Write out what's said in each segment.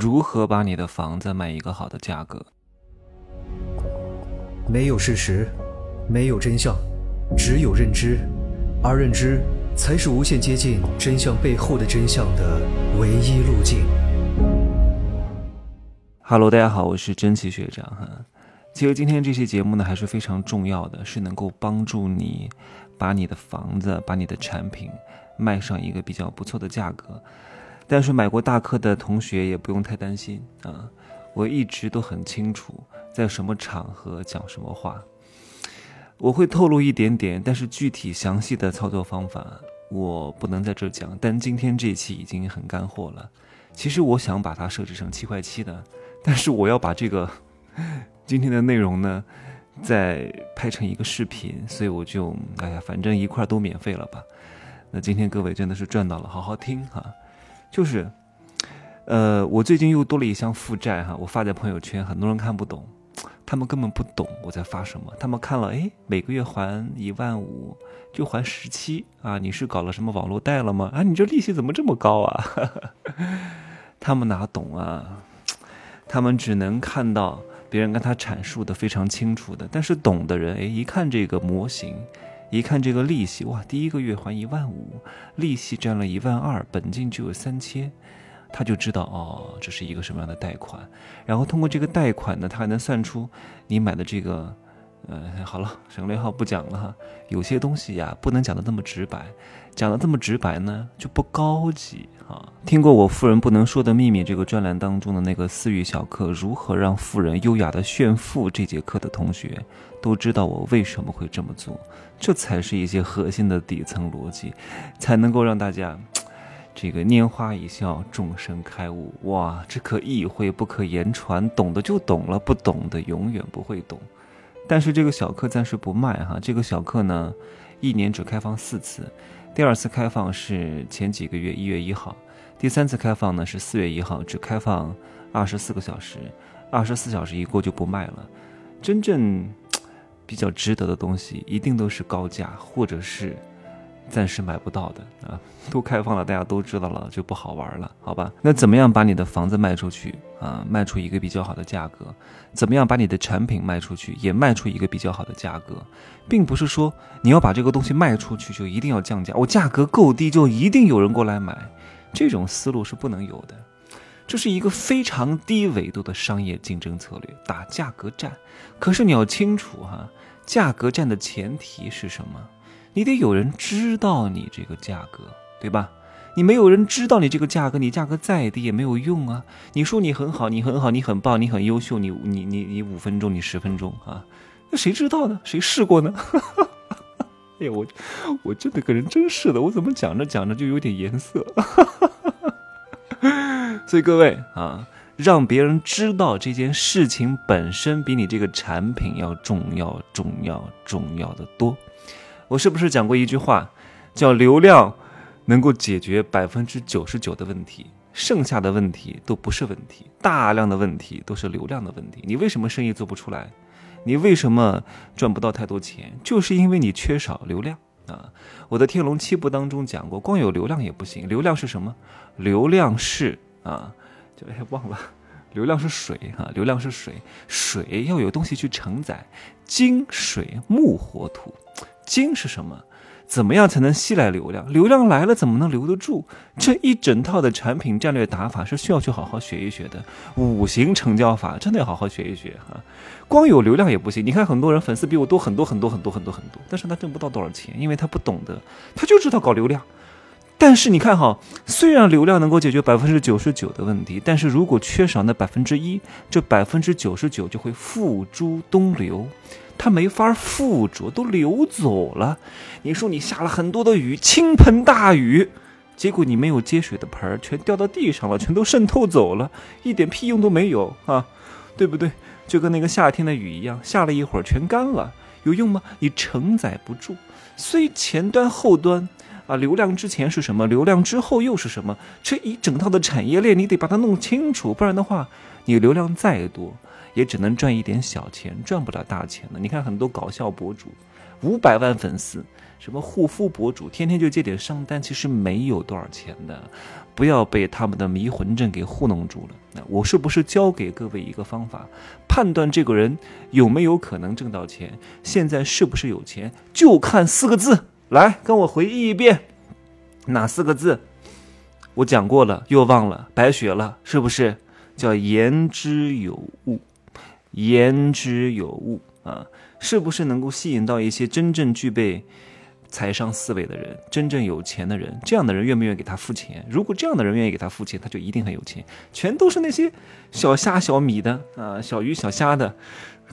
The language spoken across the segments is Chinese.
如何把你的房子卖一个好的价格？没有事实，没有真相，只有认知，而认知才是无限接近真相背后的真相的唯一路径。Hello，大家好，我是真奇学长哈。其实今天这期节目呢还是非常重要的，是能够帮助你把你的房子、把你的产品卖上一个比较不错的价格。但是买过大课的同学也不用太担心啊，我一直都很清楚在什么场合讲什么话。我会透露一点点，但是具体详细的操作方法我不能在这讲。但今天这一期已经很干货了。其实我想把它设置成七块七的，但是我要把这个今天的内容呢再拍成一个视频，所以我就哎呀，反正一块都免费了吧。那今天各位真的是赚到了，好好听哈。就是，呃，我最近又多了一项负债哈，我发在朋友圈，很多人看不懂，他们根本不懂我在发什么，他们看了，哎，每个月还一万五，就还十七啊，你是搞了什么网络贷了吗？啊，你这利息怎么这么高啊？他们哪懂啊？他们只能看到别人跟他阐述的非常清楚的，但是懂的人，哎，一看这个模型。一看这个利息，哇，第一个月还一万五，利息占了一万二，本金只有三千，他就知道哦，这是一个什么样的贷款。然后通过这个贷款呢，他还能算出你买的这个，呃，好了，省略号不讲了哈。有些东西呀，不能讲的那么直白，讲的这么直白呢，就不高级啊。听过我《富人不能说的秘密》这个专栏当中的那个私域小课，如何让富人优雅的炫富这节课的同学。都知道我为什么会这么做，这才是一些核心的底层逻辑，才能够让大家这个拈花一笑，众生开悟。哇，这可意会不可言传，懂的就懂了，不懂的永远不会懂。但是这个小课暂时不卖哈，这个小课呢，一年只开放四次，第二次开放是前几个月一月一号，第三次开放呢是四月一号，只开放二十四个小时，二十四小时一过就不卖了，真正。比较值得的东西，一定都是高价，或者是暂时买不到的啊。都开放了，大家都知道了，就不好玩了，好吧？那怎么样把你的房子卖出去啊？卖出一个比较好的价格？怎么样把你的产品卖出去，也卖出一个比较好的价格？并不是说你要把这个东西卖出去就一定要降价，我价格够低就一定有人过来买，这种思路是不能有的。这是一个非常低维度的商业竞争策略，打价格战。可是你要清楚哈。价格战的前提是什么？你得有人知道你这个价格，对吧？你没有人知道你这个价格，你价格再低也没有用啊！你说你很好，你很好，你很棒，你很优秀，你你你你五分钟，你十分钟啊？那谁知道呢？谁试过呢？哎呀，我我这个人真是的，我怎么讲着讲着就有点颜色？所以各位啊。让别人知道这件事情本身比你这个产品要重要、重要、重要的多。我是不是讲过一句话，叫流量能够解决百分之九十九的问题，剩下的问题都不是问题，大量的问题都是流量的问题。你为什么生意做不出来？你为什么赚不到太多钱？就是因为你缺少流量啊！我的《天龙七部》当中讲过，光有流量也不行。流量是什么？流量是啊。就哎忘了，流量是水哈，流量是水，水要有东西去承载，金水木火土，金是什么？怎么样才能吸来流量？流量来了怎么能留得住？这一整套的产品战略打法是需要去好好学一学的。五行成交法真的要好好学一学哈，光有流量也不行。你看很多人粉丝比我多很多很多很多很多很多，但是他挣不到多少钱，因为他不懂得，他就知道搞流量。但是你看哈，虽然流量能够解决百分之九十九的问题，但是如果缺少那百分之一，这百分之九十九就会付诸东流，它没法附着，都流走了。你说你下了很多的雨，倾盆大雨，结果你没有接水的盆儿全掉到地上了，全都渗透走了，一点屁用都没有啊，对不对？就跟那个夏天的雨一样，下了一会儿全干了，有用吗？你承载不住，所以前端后端。啊，流量之前是什么？流量之后又是什么？这一整套的产业链，你得把它弄清楚，不然的话，你流量再多，也只能赚一点小钱，赚不了大钱的。你看很多搞笑博主，五百万粉丝，什么护肤博主，天天就接点商单，其实没有多少钱的。不要被他们的迷魂阵给糊弄住了。那我是不是教给各位一个方法，判断这个人有没有可能挣到钱，现在是不是有钱，就看四个字。来，跟我回忆一遍，哪四个字？我讲过了，又忘了，白学了，是不是？叫言之有物，言之有物啊，是不是能够吸引到一些真正具备？财商思维的人，真正有钱的人，这样的人愿不愿意给他付钱？如果这样的人愿意给他付钱，他就一定很有钱。全都是那些小虾小米的啊，小鱼小虾的，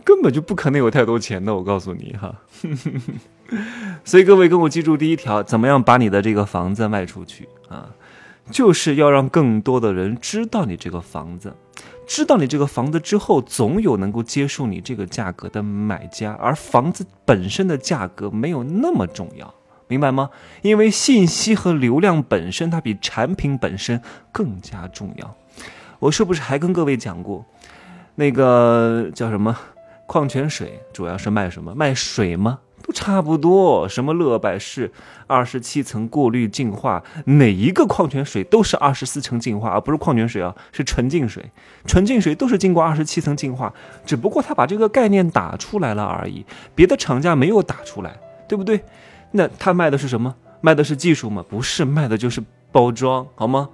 根本就不可能有太多钱的。我告诉你哈，所以各位跟我记住第一条，怎么样把你的这个房子卖出去啊？就是要让更多的人知道你这个房子。知道你这个房子之后，总有能够接受你这个价格的买家，而房子本身的价格没有那么重要，明白吗？因为信息和流量本身，它比产品本身更加重要。我是不是还跟各位讲过，那个叫什么矿泉水，主要是卖什么？卖水吗？差不多，什么乐百氏二十七层过滤净化，哪一个矿泉水都是二十四层净化，而不是矿泉水啊，是纯净水。纯净水都是经过二十七层净化，只不过他把这个概念打出来了而已，别的厂家没有打出来，对不对？那他卖的是什么？卖的是技术吗？不是，卖的就是包装，好吗？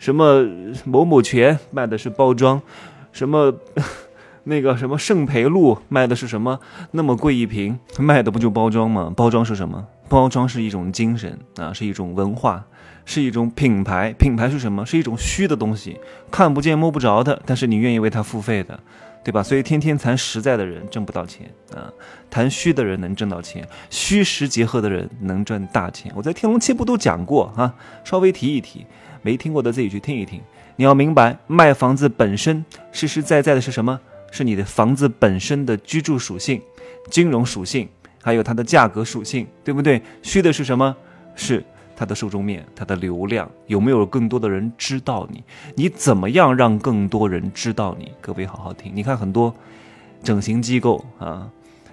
什么某某泉卖的是包装，什么？那个什么圣培露卖的是什么？那么贵一瓶，卖的不就包装吗？包装是什么？包装是一种精神啊，是一种文化，是一种品牌。品牌是什么？是一种虚的东西，看不见摸不着的，但是你愿意为它付费的，对吧？所以天天谈实在的人挣不到钱啊，谈虚的人能挣到钱，虚实结合的人能赚大钱。我在《天龙七部》都讲过啊，稍微提一提，没听过的自己去听一听。你要明白，卖房子本身实实在在的是什么？是你的房子本身的居住属性、金融属性，还有它的价格属性，对不对？虚的是什么？是它的受众面、它的流量，有没有更多的人知道你？你怎么样让更多人知道你？各位好好听，你看很多整形机构啊，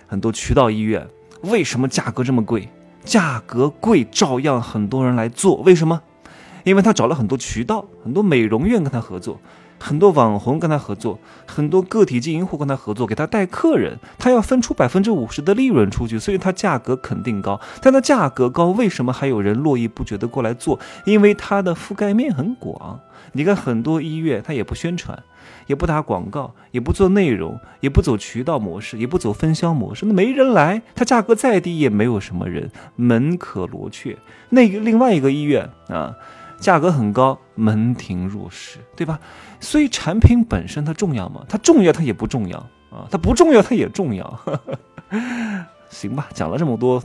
很多渠道医院，为什么价格这么贵？价格贵照样很多人来做，为什么？因为他找了很多渠道，很多美容院跟他合作。很多网红跟他合作，很多个体经营户跟他合作，给他带客人，他要分出百分之五十的利润出去，所以他价格肯定高。但他价格高，为什么还有人络绎不绝的过来做？因为他的覆盖面很广。你看很多医院，他也不宣传，也不打广告，也不做内容，也不走渠道模式，也不走分销模式，那没人来。他价格再低，也没有什么人，门可罗雀。那个另外一个医院啊。价格很高，门庭若市，对吧？所以产品本身它重要吗？它重要，它也不重要啊。它不重要，它也重要。行吧，讲了这么多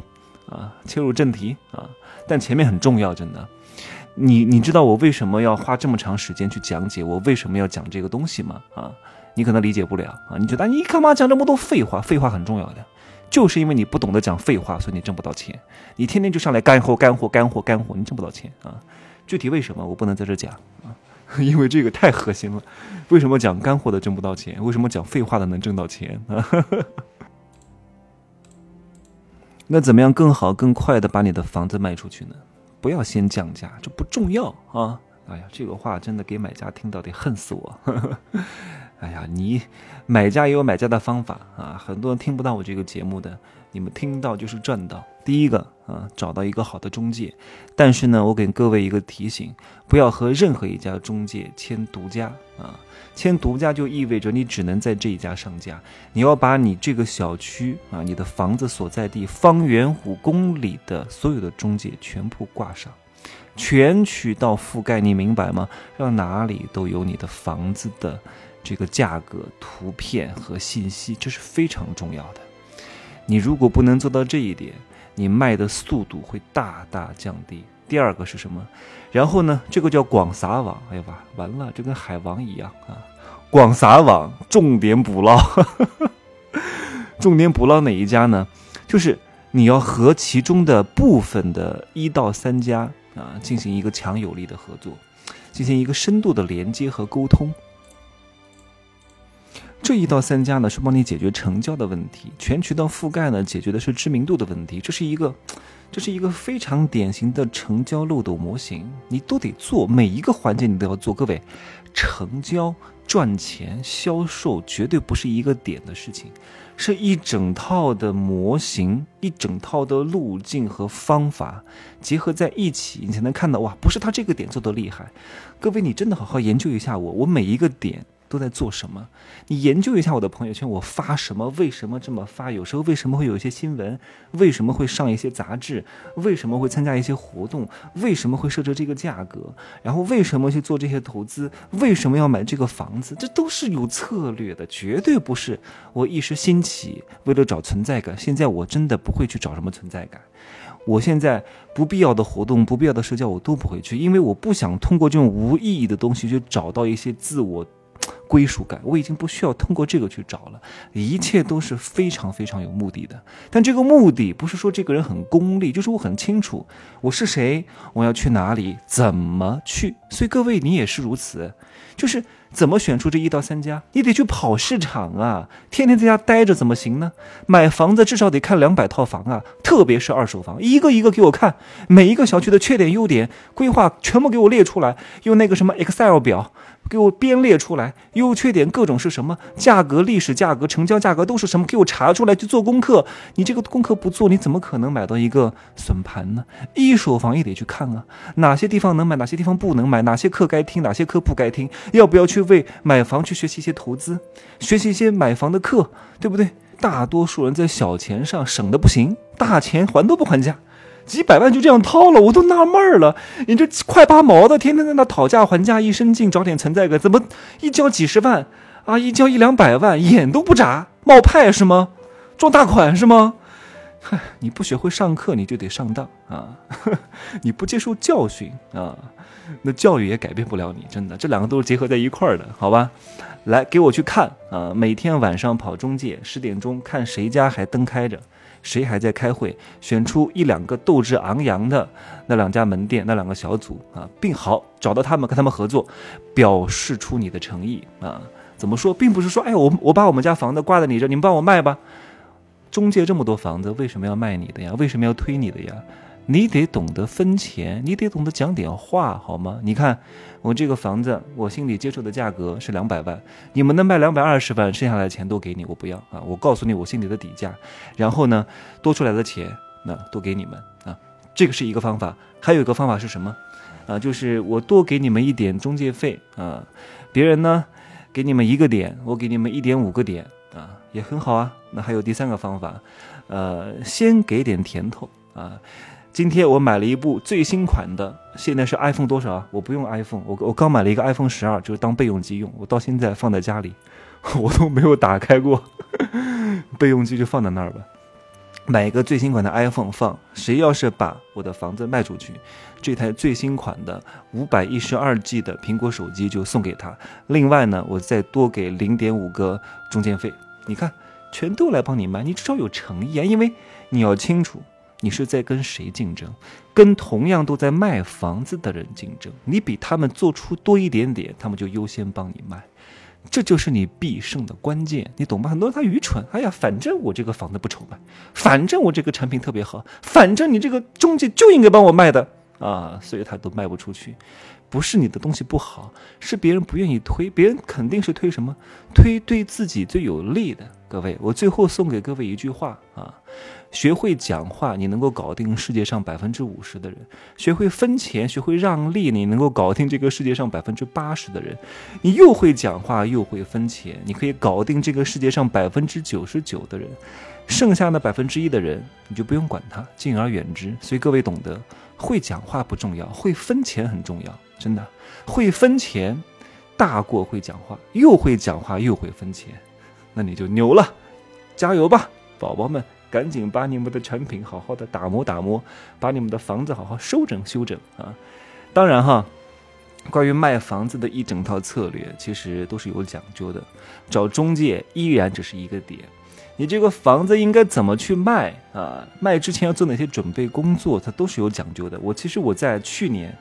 啊，切入正题啊。但前面很重要，真的。你你知道我为什么要花这么长时间去讲解？我为什么要讲这个东西吗？啊，你可能理解不了啊。你觉得你干嘛讲这么多废话？废话很重要的，就是因为你不懂得讲废话，所以你挣不到钱。你天天就上来干货、干货、干货、干货，你挣不到钱啊。具体为什么我不能在这讲啊？因为这个太核心了。为什么讲干货的挣不到钱？为什么讲废话的能挣到钱啊？那怎么样更好、更快的把你的房子卖出去呢？不要先降价，这不重要啊！哎呀，这个话真的给买家听到得恨死我。哎呀，你买家也有买家的方法啊，很多人听不到我这个节目的。你们听到就是赚到。第一个啊，找到一个好的中介，但是呢，我给各位一个提醒，不要和任何一家中介签独家啊。签独家就意味着你只能在这一家上架，你要把你这个小区啊，你的房子所在地方圆五公里的所有的中介全部挂上，全渠道覆盖，你明白吗？让哪里都有你的房子的这个价格、图片和信息，这是非常重要的。你如果不能做到这一点，你卖的速度会大大降低。第二个是什么？然后呢？这个叫广撒网。哎呀吧，完了，这跟海王一样啊！广撒网，重点捕捞。重点捕捞哪一家呢？就是你要和其中的部分的一到三家啊进行一个强有力的合作，进行一个深度的连接和沟通。这一到三家呢，是帮你解决成交的问题；全渠道覆盖呢，解决的是知名度的问题。这是一个，这是一个非常典型的成交漏斗模型，你都得做，每一个环节你都要做。各位，成交、赚钱、销售绝对不是一个点的事情，是一整套的模型，一整套的路径和方法结合在一起，你才能看到哇，不是他这个点做的厉害。各位，你真的好好研究一下我，我每一个点。都在做什么？你研究一下我的朋友圈，我发什么？为什么这么发？有时候为什么会有一些新闻？为什么会上一些杂志？为什么会参加一些活动？为什么会设置这个价格？然后为什么去做这些投资？为什么要买这个房子？这都是有策略的，绝对不是我一时兴起为了找存在感。现在我真的不会去找什么存在感。我现在不必要的活动、不必要的社交我都不会去，因为我不想通过这种无意义的东西去找到一些自我。归属感，我已经不需要通过这个去找了，一切都是非常非常有目的的。但这个目的不是说这个人很功利，就是我很清楚我是谁，我要去哪里，怎么去。所以各位，你也是如此，就是怎么选出这一到三家？你得去跑市场啊，天天在家待着怎么行呢？买房子至少得看两百套房啊，特别是二手房，一个一个给我看，每一个小区的缺点、优点、规划全部给我列出来，用那个什么 Excel 表。给我编列出来，优缺点各种是什么？价格、历史价格、成交价格都是什么？给我查出来去做功课。你这个功课不做，你怎么可能买到一个笋盘呢？一手房也得去看啊，哪些地方能买，哪些地方不能买，买哪些课该听，哪些课不该听，要不要去为买房去学习一些投资，学习一些买房的课，对不对？大多数人在小钱上省的不行，大钱还都不还价。几百万就这样掏了，我都纳闷了。你这快八毛的，天天在那讨价还价，一身劲找点存在感，怎么一交几十万啊，一交一两百万，眼都不眨，冒派是吗？撞大款是吗？嗨，你不学会上课，你就得上当啊！你不接受教训啊，那教育也改变不了你。真的，这两个都是结合在一块儿的，好吧？来，给我去看啊！每天晚上跑中介，十点钟看谁家还灯开着。谁还在开会？选出一两个斗志昂扬的那两家门店，那两个小组啊，并好找到他们，跟他们合作，表示出你的诚意啊。怎么说，并不是说，哎，我我把我们家房子挂在你这，你们帮我卖吧。中介这么多房子，为什么要卖你的呀？为什么要推你的呀？你得懂得分钱，你得懂得讲点话，好吗？你看，我这个房子，我心里接受的价格是两百万，你们能卖两百二十万，剩下来的钱都给你，我不要啊！我告诉你我心里的底价，然后呢，多出来的钱那都给你们啊，这个是一个方法。还有一个方法是什么？啊，就是我多给你们一点中介费啊，别人呢给你们一个点，我给你们一点五个点啊，也很好啊。那还有第三个方法，呃，先给点甜头啊。今天我买了一部最新款的，现在是 iPhone 多少啊？我不用 iPhone，我我刚买了一个 iPhone 十二，就是当备用机用。我到现在放在家里，我都没有打开过，备用机就放在那儿吧。买一个最新款的 iPhone 放，谁要是把我的房子卖出去，这台最新款的五百一十二 G 的苹果手机就送给他。另外呢，我再多给零点五个中介费。你看，全都来帮你卖，你至少有诚意啊，因为你要清楚。你是在跟谁竞争？跟同样都在卖房子的人竞争。你比他们做出多一点点，他们就优先帮你卖，这就是你必胜的关键，你懂吗？很多人他愚蠢，哎呀，反正我这个房子不愁卖，反正我这个产品特别好，反正你这个中介就应该帮我卖的啊，所以他都卖不出去。不是你的东西不好，是别人不愿意推，别人肯定是推什么？推对自己最有利的。各位，我最后送给各位一句话啊：学会讲话，你能够搞定世界上百分之五十的人；学会分钱，学会让利，你能够搞定这个世界上百分之八十的人。你又会讲话，又会分钱，你可以搞定这个世界上百分之九十九的人。剩下的百分之一的人，你就不用管他，敬而远之。所以各位懂得，会讲话不重要，会分钱很重要。真的会分钱，大过会讲话，又会讲话又会分钱，那你就牛了，加油吧，宝宝们，赶紧把你们的产品好好的打磨打磨，把你们的房子好好修整修整啊！当然哈，关于卖房子的一整套策略，其实都是有讲究的，找中介依然只是一个点，你这个房子应该怎么去卖啊？卖之前要做哪些准备工作，它都是有讲究的。我其实我在去年。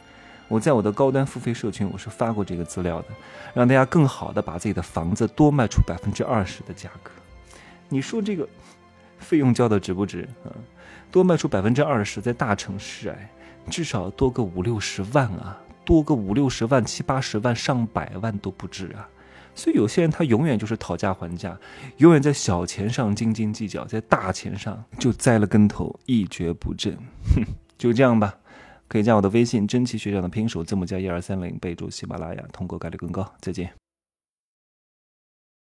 我在我的高端付费社群，我是发过这个资料的，让大家更好的把自己的房子多卖出百分之二十的价格。你说这个费用交的值不值啊？多卖出百分之二十，在大城市哎，至少多个五六十万啊，多个五六十万、七八十万、上百万都不止啊。所以有些人他永远就是讨价还价，永远在小钱上斤斤计较，在大钱上就栽了跟头，一蹶不振。哼，就这样吧。可以加我的微信“真奇学长”的拼手字母加一二三零，备注喜马拉雅，通过概率更高。再见。